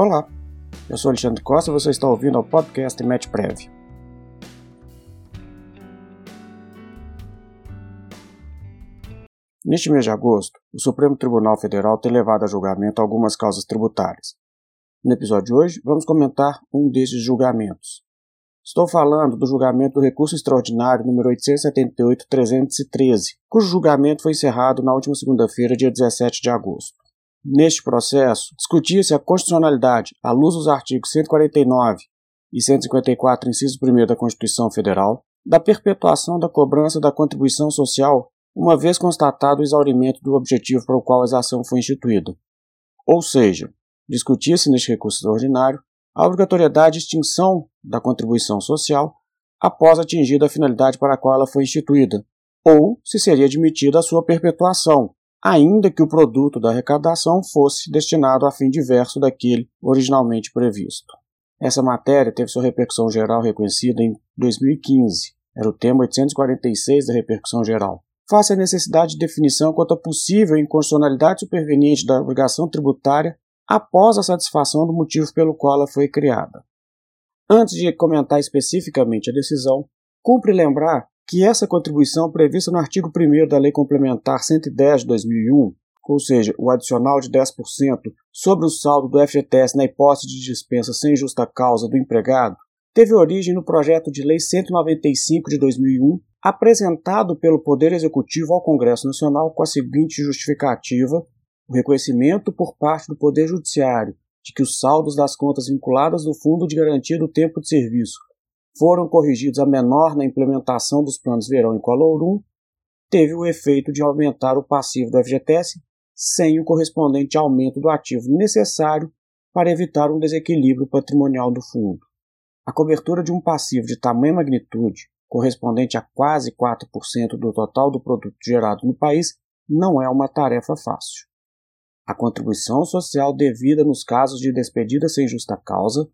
Olá, eu sou Alexandre Costa e você está ouvindo o podcast MetPrev. Neste mês de agosto, o Supremo Tribunal Federal tem levado a julgamento algumas causas tributárias. No episódio de hoje, vamos comentar um desses julgamentos. Estou falando do julgamento do recurso extraordinário número 878-313, cujo julgamento foi encerrado na última segunda-feira, dia 17 de agosto. Neste processo, discutia-se a constitucionalidade, à luz dos artigos 149 e 154, inciso 1 da Constituição Federal, da perpetuação da cobrança da contribuição social, uma vez constatado o exaurimento do objetivo para o qual a ação foi instituída. Ou seja, discutia-se neste recurso extraordinário a obrigatoriedade de extinção da contribuição social após atingida a finalidade para a qual ela foi instituída, ou se seria admitida a sua perpetuação, ainda que o produto da arrecadação fosse destinado a fim diverso daquele originalmente previsto. Essa matéria teve sua repercussão geral reconhecida em 2015. Era o tema 846 da repercussão geral. Face à necessidade de definição quanto à possível inconstitucionalidade superveniente da obrigação tributária após a satisfação do motivo pelo qual ela foi criada. Antes de comentar especificamente a decisão, cumpre lembrar que essa contribuição prevista no artigo 1 da Lei Complementar 110 de 2001, ou seja, o adicional de 10% sobre o saldo do FGTS na hipótese de dispensa sem justa causa do empregado, teve origem no projeto de Lei 195 de 2001, apresentado pelo Poder Executivo ao Congresso Nacional com a seguinte justificativa: o reconhecimento por parte do Poder Judiciário de que os saldos das contas vinculadas do Fundo de Garantia do Tempo de Serviço foram corrigidos a menor na implementação dos planos verão e colorum, teve o efeito de aumentar o passivo do FGTS sem o correspondente aumento do ativo necessário para evitar um desequilíbrio patrimonial do fundo. A cobertura de um passivo de tamanha magnitude, correspondente a quase 4% do total do produto gerado no país, não é uma tarefa fácil. A contribuição social devida nos casos de despedida sem justa causa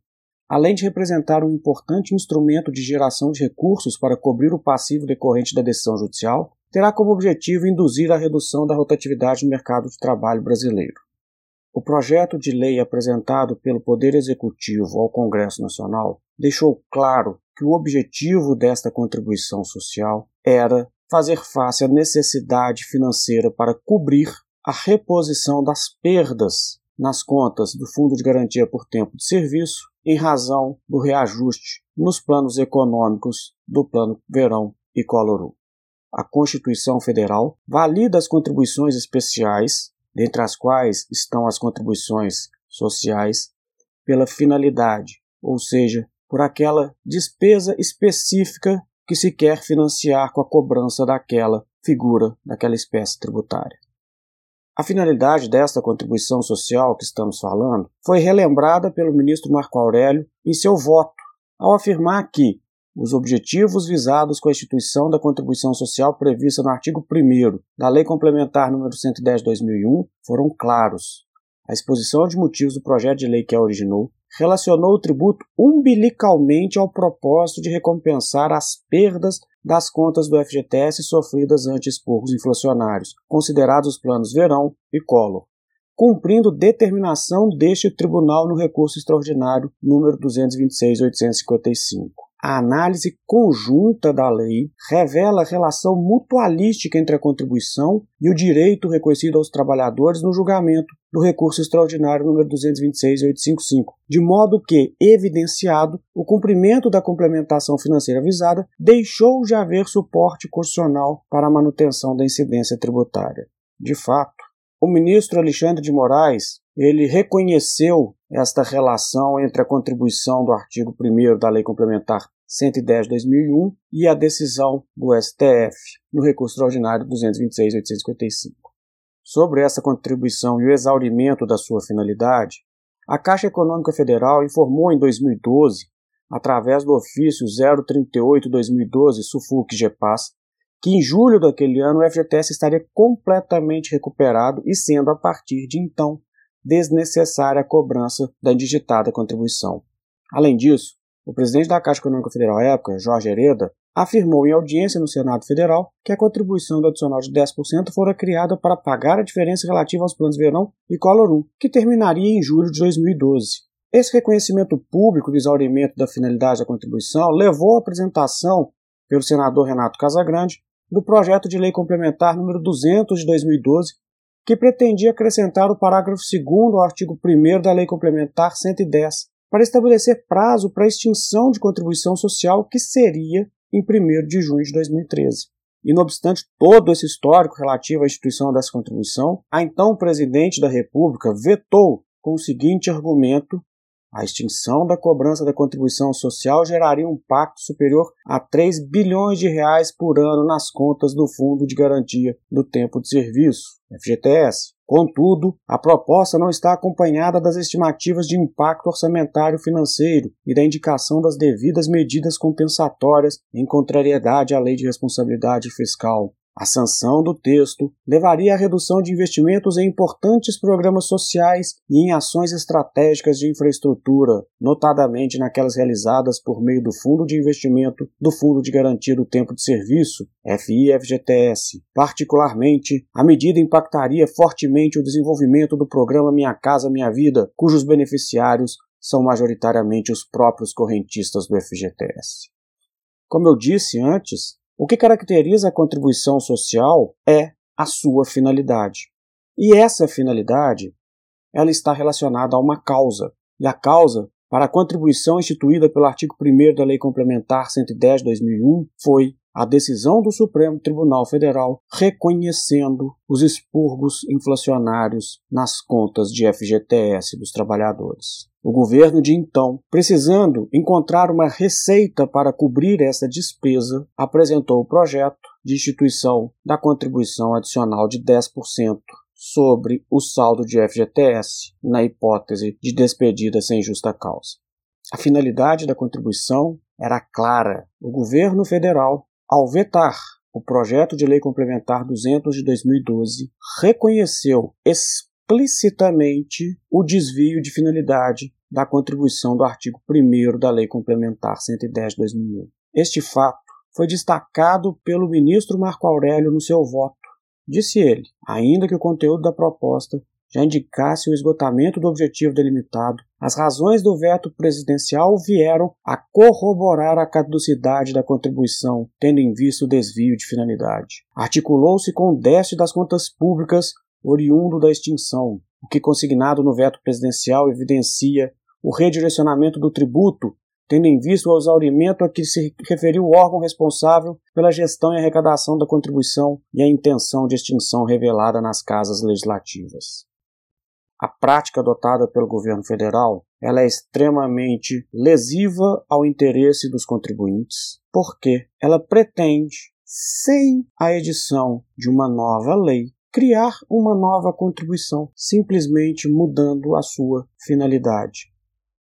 além de representar um importante instrumento de geração de recursos para cobrir o passivo decorrente da decisão judicial, terá como objetivo induzir a redução da rotatividade no mercado de trabalho brasileiro. O projeto de lei apresentado pelo Poder Executivo ao Congresso Nacional deixou claro que o objetivo desta contribuição social era fazer face à necessidade financeira para cobrir a reposição das perdas nas contas do Fundo de Garantia por Tempo de Serviço em razão do reajuste nos planos econômicos do Plano Verão e Coloru. A Constituição Federal valida as contribuições especiais, dentre as quais estão as contribuições sociais, pela finalidade, ou seja, por aquela despesa específica que se quer financiar com a cobrança daquela figura, daquela espécie tributária. A finalidade desta contribuição social que estamos falando foi relembrada pelo ministro Marco Aurélio em seu voto, ao afirmar que os objetivos visados com a instituição da contribuição social prevista no artigo 1 da Lei Complementar nº 110 de 2001 foram claros. A exposição de motivos do projeto de lei que a originou relacionou o tributo umbilicalmente ao propósito de recompensar as perdas das contas do FGTS sofridas ante expurgos inflacionários, considerados os planos Verão e Collor, cumprindo determinação deste tribunal no recurso extraordinário número 226.855. A análise conjunta da lei revela a relação mutualística entre a contribuição e o direito reconhecido aos trabalhadores no julgamento do recurso extraordinário número 226.855, de modo que, evidenciado, o cumprimento da complementação financeira visada deixou de haver suporte constitucional para a manutenção da incidência tributária. De fato, o ministro Alexandre de Moraes ele reconheceu esta relação entre a contribuição do artigo 1 da Lei Complementar 110/2001 e a decisão do STF no recurso extraordinário 226/855. Sobre essa contribuição e o exaurimento da sua finalidade, a Caixa Econômica Federal informou em 2012, através do ofício 038/2012 SUFUC-GEPAS, que em julho daquele ano o FGTS estaria completamente recuperado e sendo a partir de então desnecessária a cobrança da indigitada contribuição. Além disso, o presidente da Caixa Econômica Federal à época, Jorge Hereda, afirmou em audiência no Senado Federal que a contribuição do adicional de 10% fora criada para pagar a diferença relativa aos planos verão e Color 1, que terminaria em julho de 2012. Esse reconhecimento público do exaurimento da finalidade da contribuição levou à apresentação pelo senador Renato Casagrande do projeto de lei complementar número 200 de 2012, que pretendia acrescentar o parágrafo 2 ao artigo 1 da Lei Complementar 110, para estabelecer prazo para extinção de contribuição social que seria em 1 de junho de 2013. E, não obstante todo esse histórico relativo à instituição dessa contribuição, a então presidente da República vetou com o seguinte argumento a extinção da cobrança da contribuição social geraria um impacto superior a 3 bilhões de reais por ano nas contas do Fundo de Garantia do Tempo de Serviço, FGTS. Contudo, a proposta não está acompanhada das estimativas de impacto orçamentário financeiro e da indicação das devidas medidas compensatórias em contrariedade à Lei de Responsabilidade Fiscal. A sanção do texto levaria à redução de investimentos em importantes programas sociais e em ações estratégicas de infraestrutura, notadamente naquelas realizadas por meio do Fundo de Investimento do Fundo de Garantia do Tempo de Serviço, FIFGTS. Particularmente, a medida impactaria fortemente o desenvolvimento do programa Minha Casa Minha Vida, cujos beneficiários são majoritariamente os próprios correntistas do FGTS. Como eu disse antes, o que caracteriza a contribuição social é a sua finalidade. E essa finalidade, ela está relacionada a uma causa. E a causa para a contribuição instituída pelo artigo 1 da Lei Complementar 110 de 2001 foi a decisão do Supremo Tribunal Federal reconhecendo os expurgos inflacionários nas contas de FGTS dos trabalhadores. O governo de então, precisando encontrar uma receita para cobrir essa despesa, apresentou o projeto de instituição da contribuição adicional de 10% sobre o saldo de FGTS, na hipótese de despedida sem justa causa. A finalidade da contribuição era clara. O governo federal ao vetar o projeto de lei complementar 200 de 2012, reconheceu explicitamente o desvio de finalidade da contribuição do artigo 1 da Lei Complementar 110 de 2001. Este fato foi destacado pelo ministro Marco Aurélio no seu voto. Disse ele, ainda que o conteúdo da proposta já indicasse o esgotamento do objetivo delimitado, as razões do veto presidencial vieram a corroborar a caducidade da contribuição, tendo em vista o desvio de finalidade. Articulou-se com o déficit das contas públicas oriundo da extinção, o que consignado no veto presidencial evidencia o redirecionamento do tributo, tendo em vista o exaurimento a que se referiu o órgão responsável pela gestão e arrecadação da contribuição e a intenção de extinção revelada nas casas legislativas. A prática adotada pelo governo federal ela é extremamente lesiva ao interesse dos contribuintes, porque ela pretende, sem a edição de uma nova lei, criar uma nova contribuição, simplesmente mudando a sua finalidade.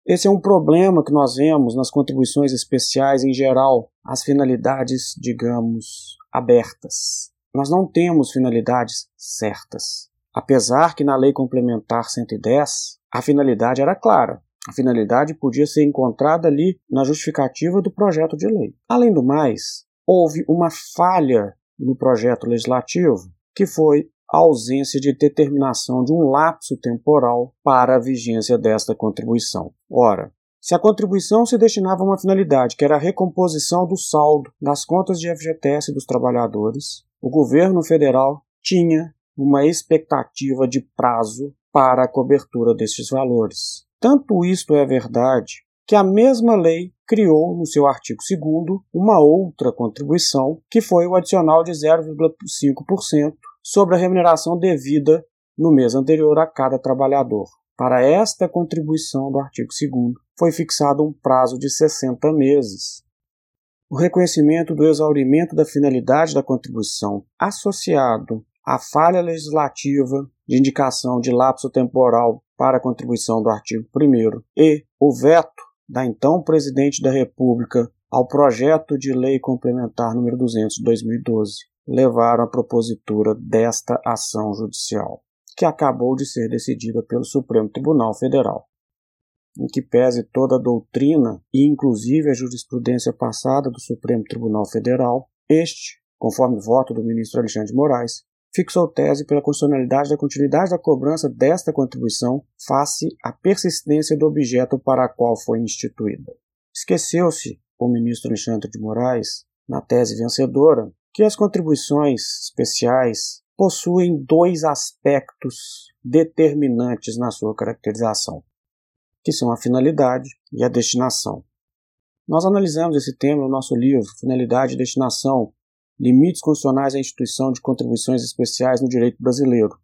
Esse é um problema que nós vemos nas contribuições especiais em geral, as finalidades, digamos, abertas. Nós não temos finalidades certas. Apesar que na Lei Complementar 110 a finalidade era clara. A finalidade podia ser encontrada ali na justificativa do projeto de lei. Além do mais, houve uma falha no projeto legislativo, que foi a ausência de determinação de um lapso temporal para a vigência desta contribuição. Ora, se a contribuição se destinava a uma finalidade que era a recomposição do saldo das contas de FGTS dos trabalhadores, o governo federal tinha uma expectativa de prazo para a cobertura destes valores. Tanto isto é verdade que a mesma lei criou, no seu artigo 2, uma outra contribuição, que foi o adicional de 0,5% sobre a remuneração devida no mês anterior a cada trabalhador. Para esta contribuição do artigo 2, foi fixado um prazo de 60 meses. O reconhecimento do exaurimento da finalidade da contribuição associado a falha legislativa de indicação de lapso temporal para a contribuição do artigo 1 e o veto da então presidente da República ao projeto de lei complementar número 200 de 2012 levaram à propositura desta ação judicial, que acabou de ser decidida pelo Supremo Tribunal Federal. Em que pese toda a doutrina e inclusive a jurisprudência passada do Supremo Tribunal Federal, este, conforme voto do ministro Alexandre de Moraes, fixou tese pela constitucionalidade da continuidade da cobrança desta contribuição face à persistência do objeto para a qual foi instituída. Esqueceu-se o ministro Alexandre de Moraes, na tese vencedora, que as contribuições especiais possuem dois aspectos determinantes na sua caracterização, que são a finalidade e a destinação. Nós analisamos esse tema no nosso livro Finalidade e Destinação, Limites Constitucionais à Instituição de Contribuições Especiais no Direito Brasileiro.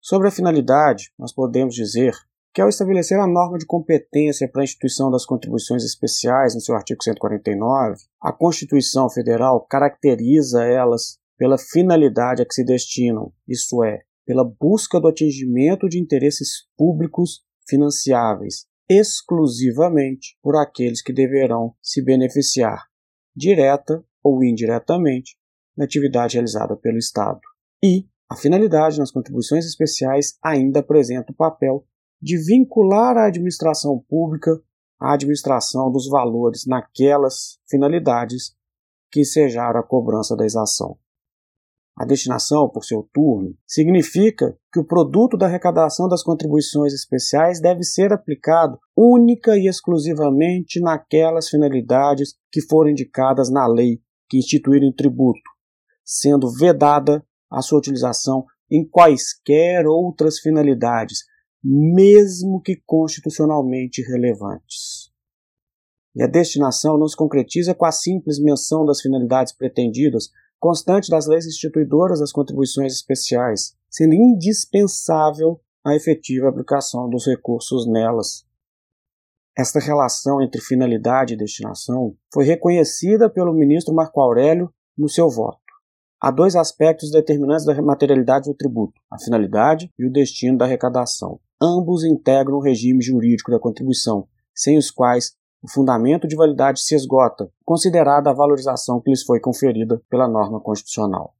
Sobre a finalidade, nós podemos dizer que ao estabelecer a norma de competência para a instituição das contribuições especiais no seu artigo 149, a Constituição Federal caracteriza elas pela finalidade a que se destinam, isto é, pela busca do atingimento de interesses públicos financiáveis exclusivamente por aqueles que deverão se beneficiar, direta ou indiretamente, na atividade realizada pelo Estado. E a finalidade nas contribuições especiais ainda apresenta o papel de vincular a administração pública à administração dos valores naquelas finalidades que ensejaram a cobrança da exação. A destinação, por seu turno, significa que o produto da arrecadação das contribuições especiais deve ser aplicado única e exclusivamente naquelas finalidades que foram indicadas na lei que instituírem o tributo, sendo vedada a sua utilização em quaisquer outras finalidades, mesmo que constitucionalmente relevantes. E a destinação não se concretiza com a simples menção das finalidades pretendidas, constante das leis instituidoras das contribuições especiais, sendo indispensável a efetiva aplicação dos recursos nelas. Esta relação entre finalidade e destinação foi reconhecida pelo ministro Marco Aurélio no seu voto. Há dois aspectos determinantes da materialidade do tributo: a finalidade e o destino da arrecadação. Ambos integram o regime jurídico da contribuição, sem os quais o fundamento de validade se esgota, considerada a valorização que lhes foi conferida pela norma constitucional.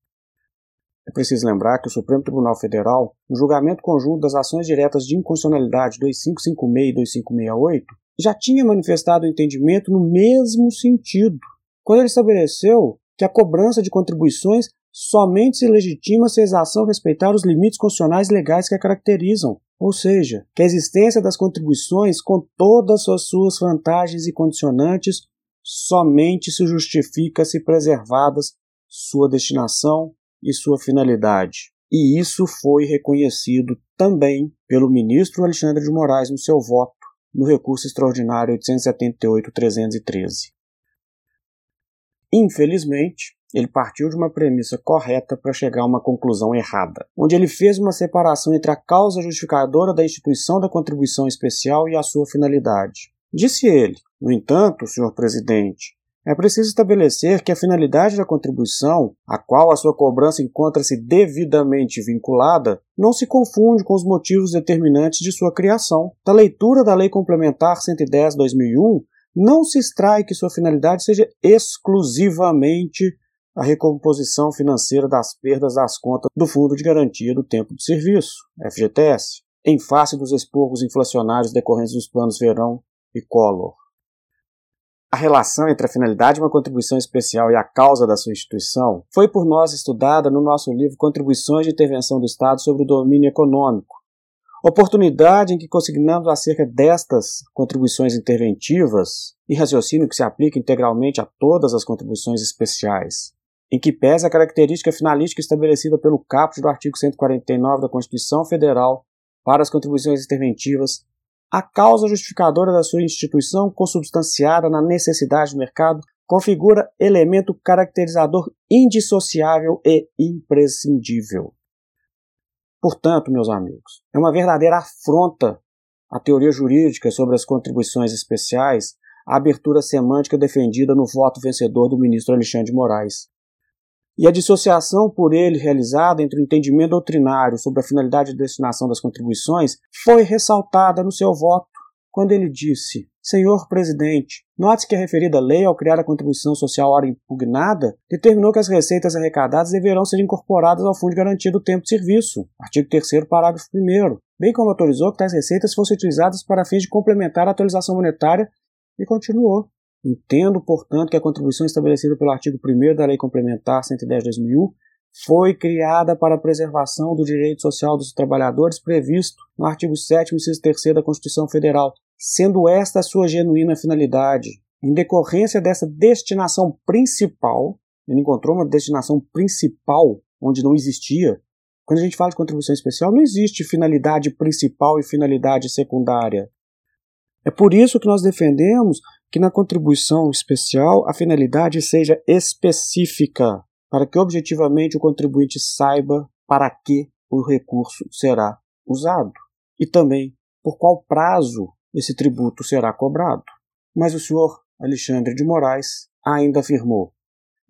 É preciso lembrar que o Supremo Tribunal Federal, no julgamento conjunto das ações diretas de inconstitucionalidade 2556 e 2568, já tinha manifestado o entendimento no mesmo sentido, quando ele estabeleceu que a cobrança de contribuições somente se legitima se a exação respeitar os limites constitucionais legais que a caracterizam, ou seja, que a existência das contribuições, com todas as suas vantagens e condicionantes, somente se justifica se preservadas sua destinação e sua finalidade. E isso foi reconhecido também pelo ministro Alexandre de Moraes no seu voto no recurso extraordinário 878-313. Infelizmente, ele partiu de uma premissa correta para chegar a uma conclusão errada, onde ele fez uma separação entre a causa justificadora da instituição da contribuição especial e a sua finalidade. Disse ele, no entanto, senhor presidente, é preciso estabelecer que a finalidade da contribuição, a qual a sua cobrança encontra-se devidamente vinculada, não se confunde com os motivos determinantes de sua criação. Da leitura da Lei Complementar 110/2001, não se extrai que sua finalidade seja exclusivamente a recomposição financeira das perdas das contas do Fundo de Garantia do Tempo de Serviço, FGTS, em face dos expurgos inflacionários decorrentes dos planos Verão e Collor. A relação entre a finalidade de uma contribuição especial e a causa da sua instituição foi por nós estudada no nosso livro Contribuições de Intervenção do Estado sobre o Domínio Econômico, oportunidade em que consignamos acerca destas contribuições interventivas e raciocínio que se aplica integralmente a todas as contribuições especiais, em que pese a característica finalística estabelecida pelo caput do artigo 149 da Constituição Federal para as contribuições interventivas a causa justificadora da sua instituição, consubstanciada na necessidade do mercado, configura elemento caracterizador indissociável e imprescindível. Portanto, meus amigos, é uma verdadeira afronta à teoria jurídica sobre as contribuições especiais a abertura semântica defendida no voto vencedor do ministro Alexandre de Moraes. E a dissociação por ele realizada entre o entendimento doutrinário sobre a finalidade de destinação das contribuições foi ressaltada no seu voto, quando ele disse: Senhor presidente, note que a referida lei, ao criar a contribuição social hora impugnada, determinou que as receitas arrecadadas deverão ser incorporadas ao Fundo de Garantia do Tempo de Serviço, artigo 3, parágrafo 1, bem como autorizou que tais receitas fossem utilizadas para fins de complementar a atualização monetária e continuou. Entendo, portanto, que a contribuição estabelecida pelo artigo 1 da Lei Complementar 110 de 2001 foi criada para a preservação do direito social dos trabalhadores previsto no artigo 7 inciso 3 da Constituição Federal, sendo esta a sua genuína finalidade. Em decorrência dessa destinação principal, ele encontrou uma destinação principal onde não existia. Quando a gente fala de contribuição especial, não existe finalidade principal e finalidade secundária. É por isso que nós defendemos que na contribuição especial a finalidade seja específica, para que objetivamente o contribuinte saiba para que o recurso será usado e também por qual prazo esse tributo será cobrado. Mas o senhor Alexandre de Moraes ainda afirmou: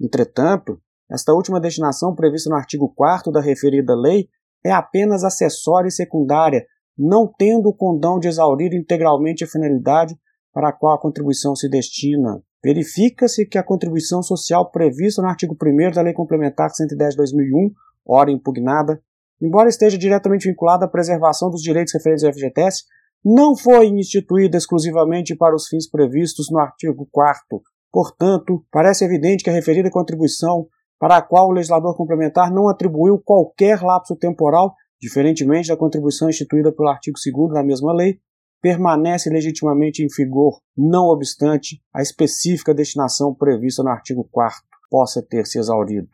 entretanto, esta última destinação prevista no artigo 4 da referida lei é apenas acessória e secundária, não tendo o condão de exaurir integralmente a finalidade para a qual a contribuição se destina. Verifica-se que a contribuição social prevista no artigo 1 da Lei Complementar 110/2001, ora impugnada, embora esteja diretamente vinculada à preservação dos direitos referentes ao FGTS, não foi instituída exclusivamente para os fins previstos no artigo 4 Portanto, parece evidente que a referida contribuição, para a qual o legislador complementar não atribuiu qualquer lapso temporal, diferentemente da contribuição instituída pelo artigo 2 da mesma lei, permanece legitimamente em vigor, não obstante a específica destinação prevista no artigo 4 possa ter se exaurido.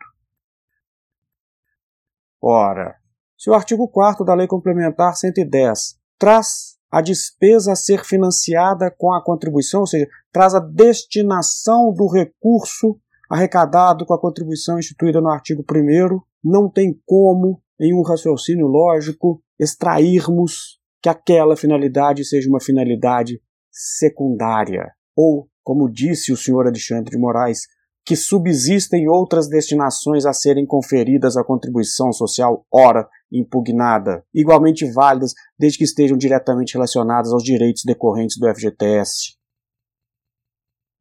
Ora, se o artigo 4 da Lei Complementar 110 traz a despesa a ser financiada com a contribuição, ou seja, traz a destinação do recurso arrecadado com a contribuição instituída no artigo 1, não tem como, em um raciocínio lógico, extrairmos que aquela finalidade seja uma finalidade secundária, ou, como disse o senhor Alexandre de Moraes, que subsistem outras destinações a serem conferidas à contribuição social, ora impugnada, igualmente válidas desde que estejam diretamente relacionadas aos direitos decorrentes do FGTS.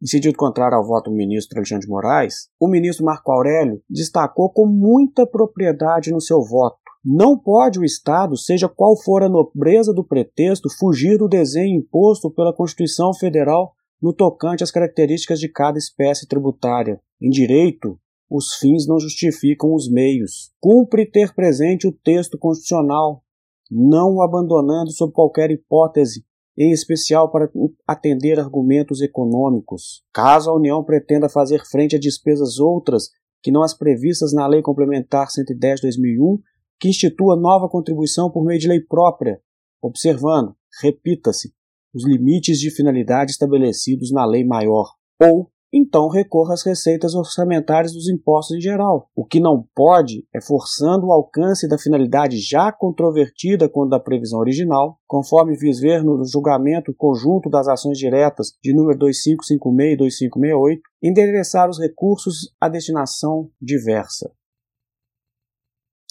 Em sentido contrário ao voto do ministro Alexandre de Moraes, o ministro Marco Aurélio destacou com muita propriedade no seu voto não pode o Estado, seja qual for a nobreza do pretexto, fugir do desenho imposto pela Constituição Federal no tocante às características de cada espécie tributária. Em direito, os fins não justificam os meios. Cumpre ter presente o texto constitucional, não o abandonando sob qualquer hipótese, em especial para atender argumentos econômicos. Caso a União pretenda fazer frente a despesas outras que não as previstas na Lei Complementar 110/2001, que institua nova contribuição por meio de lei própria, observando, repita-se, os limites de finalidade estabelecidos na lei maior, ou então recorra às receitas orçamentárias dos impostos em geral. O que não pode é forçando o alcance da finalidade já controvertida quando da previsão original, conforme fiz ver no julgamento conjunto das ações diretas de número 2556 e 2568, endereçar os recursos à destinação diversa.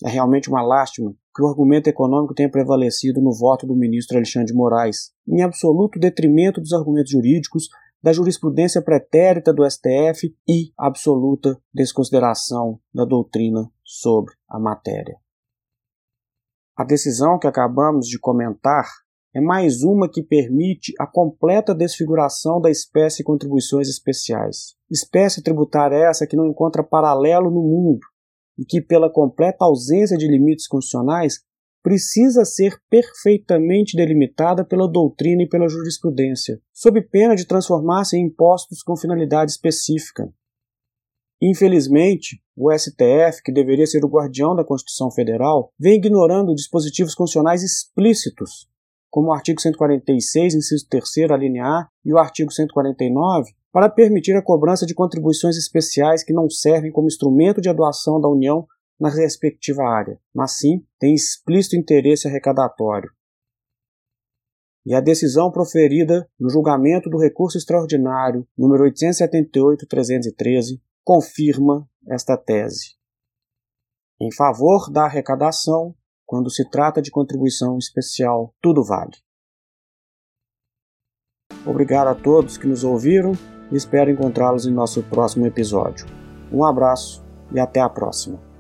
É realmente uma lástima que o argumento econômico tenha prevalecido no voto do ministro Alexandre de Moraes, em absoluto detrimento dos argumentos jurídicos, da jurisprudência pretérita do STF e absoluta desconsideração da doutrina sobre a matéria. A decisão que acabamos de comentar é mais uma que permite a completa desfiguração da espécie contribuições especiais. Espécie tributária essa que não encontra paralelo no mundo e que, pela completa ausência de limites constitucionais, precisa ser perfeitamente delimitada pela doutrina e pela jurisprudência, sob pena de transformar-se em impostos com finalidade específica. Infelizmente, o STF, que deveria ser o guardião da Constituição Federal, vem ignorando dispositivos constitucionais explícitos, como o artigo 146, inciso 3 a A, e o artigo 149, para permitir a cobrança de contribuições especiais que não servem como instrumento de atuação da União na respectiva área, mas sim têm explícito interesse arrecadatório. E a decisão proferida no julgamento do recurso extraordinário número 878-313 confirma esta tese. Em favor da arrecadação, quando se trata de contribuição especial, tudo vale. Obrigado a todos que nos ouviram e espero encontrá-los em nosso próximo episódio. Um abraço e até a próxima.